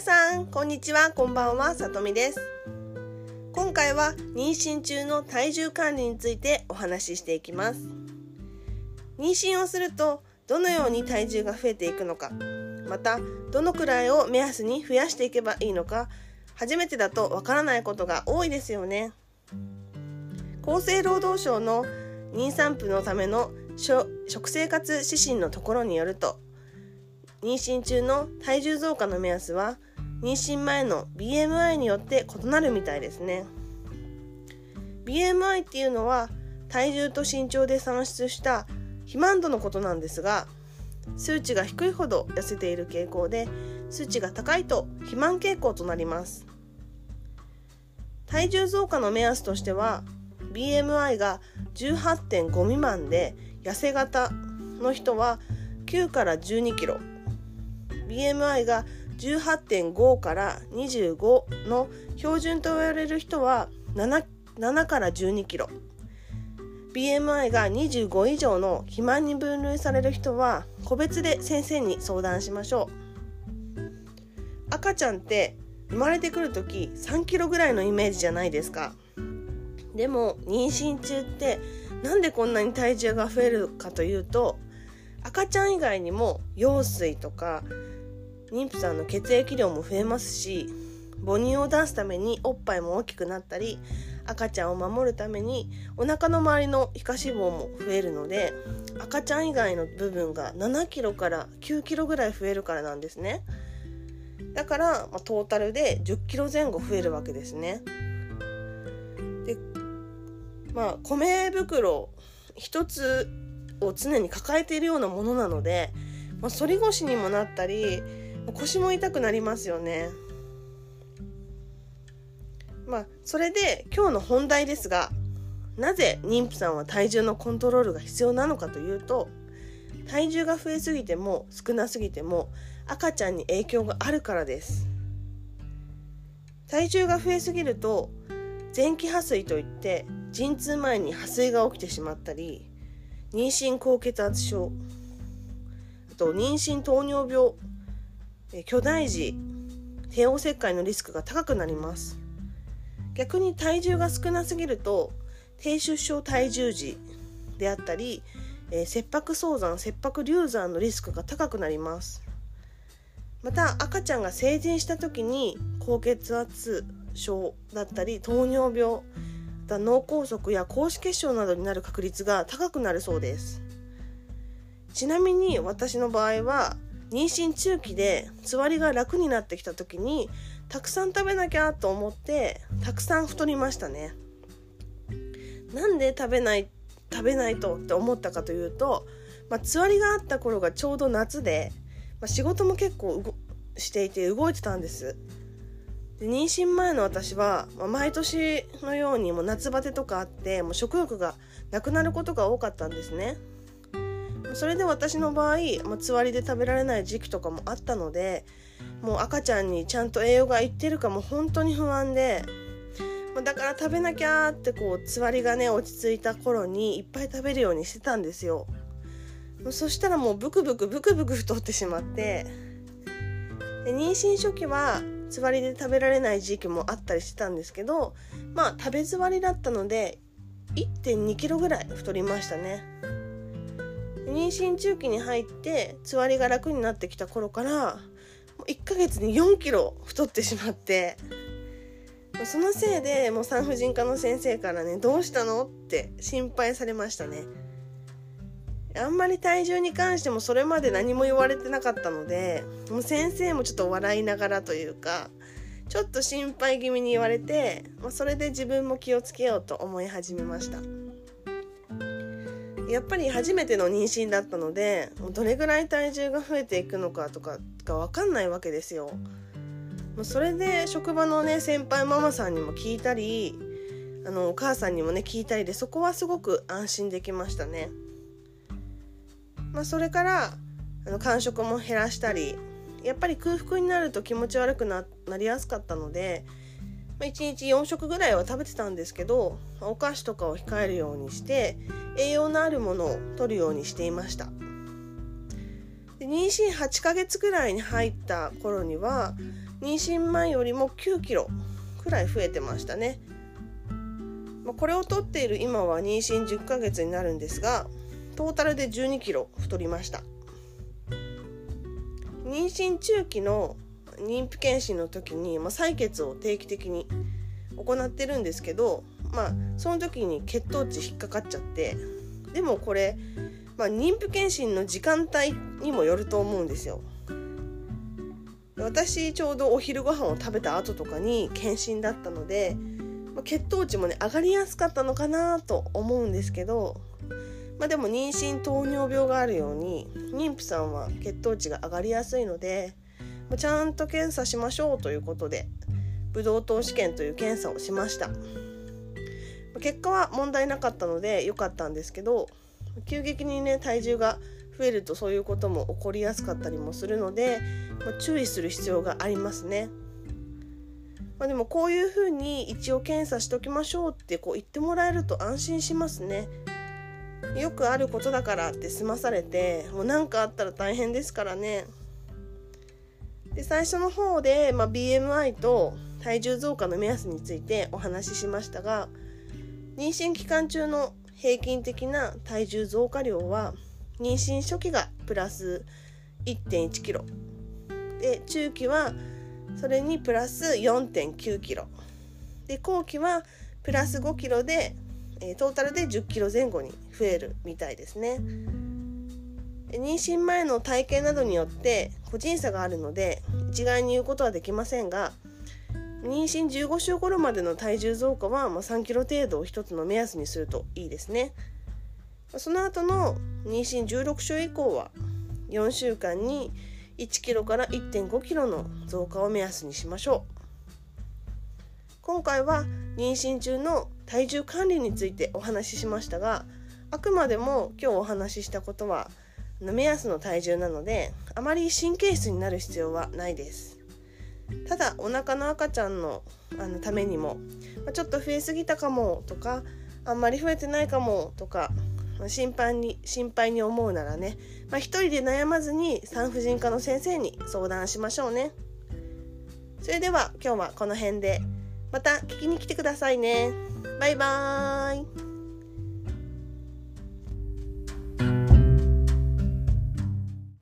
さんこんにちは。こんばんはさとみです。今回は妊娠中の体重管理についてお話ししていきます。妊娠をするとどのように体重が増えていくのかまたどのくらいを目安に増やしていけばいいのか初めてだとわからないことが多いですよね。厚生労働省の妊産婦のための食生活指針のところによると妊娠中の体重増加の目安は妊娠前の BMI によって異なるみたいですね。BMI っていうのは体重と身長で算出した肥満度のことなんですが数値が低いほど痩せている傾向で数値が高いと肥満傾向となります。体重増加の目安としては BMI が18.5未満で痩せ型の人は9から12キロ。BMI が18.5から25の標準と言われる人は 7, 7から12キロ。BMI が25以上の肥満に分類される人は個別で先生に相談しましょう。赤ちゃんって生まれてくる時3キロぐらいのイメージじゃないですか。でも妊娠中ってなんでこんなに体重が増えるかというと赤ちゃん以外にも羊水とか妊婦さんの血液量も増えますし母乳を出すためにおっぱいも大きくなったり赤ちゃんを守るためにお腹の周りの皮下脂肪も増えるので赤ちゃん以外の部分が7キロから9キロぐらい増えるからなんですね。だから、まあ、トータルで10キロ前後増えるわけですね。でまあ米袋一つを常に抱えているようなものなので、まあ、反り腰にもなったり腰も痛くなりますよね。まあそれで今日の本題ですがなぜ妊婦さんは体重のコントロールが必要なのかというと体重が増えすぎても少なすぎても赤ちゃんに影響があるからです。体重が増えすぎると前期破水といって陣痛前に破水が起きてしまったり妊娠高血圧症あと妊娠糖尿病巨大児帝王切開のリスクが高くなります。逆に体重が少なすぎると低出生体重児であったり、えー、切迫早産切迫流産のリスクが高くなります。また赤ちゃんが成人した時に高血圧症だったり糖尿病脳梗塞や高脂血症などになる確率が高くなるそうです。ちなみに私の場合は妊娠中期でつわりが楽になってきた時にたくさん食べなきゃと思ってたくさん太りましたね。なんで食べない食べないとって思ったかというと、まあ、つわりがあった頃がちょうど夏で、まあ、仕事も結構していて動いてたんです。で妊娠前の私は、まあ、毎年のようにもう夏バテとかあってもう食欲がなくなることが多かったんですね。それで私の場合、まあ、つわりで食べられない時期とかもあったのでもう赤ちゃんにちゃんと栄養がいってるかも本当に不安でまだから食べなきゃってこうつわりがね落ち着いた頃にいっぱい食べるようにしてたんですよ。そしたらもうブクブクブクブク太ってしまってで妊娠初期はつわりで食べられない時期もあったりしてたんですけどまあ食べつわりだったので1 2キロぐらい太りましたね。妊娠中期に入ってつわりが楽になってきた頃から1ヶ月に4キロ太ってしまってそのせいでもう産婦人科の先生からねどうしたの？って心配されましたね。あんまり体重に関してもそれまで何も言われてなかったのでもう先生もちょっと笑いながらというかちょっと心配気味に言われて、まあ、それで自分も気をつけようと思い始めました。やっぱり初めての妊娠だったのでどれぐらい体重が増えていくのかとかが分かんないわけですよそれで職場のね先輩ママさんにも聞いたりあのお母さんにもね聞いたりでそこはすごく安心できましたね。まあ、それからあの間食も減らしたりやっぱり空腹になると気持ち悪くなりやすかったので、まあ、1日4食ぐらいは食べてたんですけどお菓子とかを控えるようにして栄養のあるものを摂るようにしていましたで妊娠8ヶ月ぐらいに入った頃には妊娠前よりも9キロくらい増えてましたね。まあこれをとっている今は妊娠10ヶ月になるんですがトータルで12キロ太りました妊娠中期の妊婦検診の時に、まあ、採血を定期的に行ってるんですけどまあその時に血糖値引っかかっちゃってでもこれ、まあ、妊婦検診の時間帯にもよると思うんですよ。私ちょうどお昼ご飯を食べた後とかに検診だったので、ま、血糖値もね上がりやすかったのかなと思うんですけど、まあ、でも妊娠糖尿病があるように妊婦さんは血糖値が上がりやすいので、ちゃんと検査しましょうということでブドウ糖試験という検査をしました。結果は問題なかったので良かったんですけど急激にね体重が増えるとそういうことも起こりやすかったりもするので、まあ、注意する必要がありますね。まあ、でもこういうふうに一応検査しときましょうってこう言ってもらえると安心しますね。よくあることだからって済まされてもう何かあったら大変ですからね。で最初の方で、まあ、BMI と体重増加の目安についてお話ししましたが妊娠期間中の平均的な体重増加量は妊娠初期がプラス1 1キロ。で中期はそれにプラス4 9キロ。で後期はプラス5キロで、えー、トータルで1 0キロ前後に増えるみたいですね。妊娠前の体型などによって個人差があるので一概に言うことはできませんが妊娠15週頃までの体重増加は、まあ、3キロ程度を一つの目安にするといいですね。その後の妊娠16週以降は4週間に1キロから1.5キロの増加を目安にしましょう。今回は妊娠中の体重管理についてお話ししましたがあくまでも今日お話ししたことは目安の体重なのであまり神経質になる必要はないです。ただお腹の赤ちゃんのあのためにも、まあ、ちょっと増えすぎたかもとかあんまり増えてないかもとか、まあ、心配に心配に思うならね、まあ、一人で悩まずに産婦人科の先生に相談しましょうね。それでは今日はこの辺でまた聞きに来てくださいね。バイバーイ。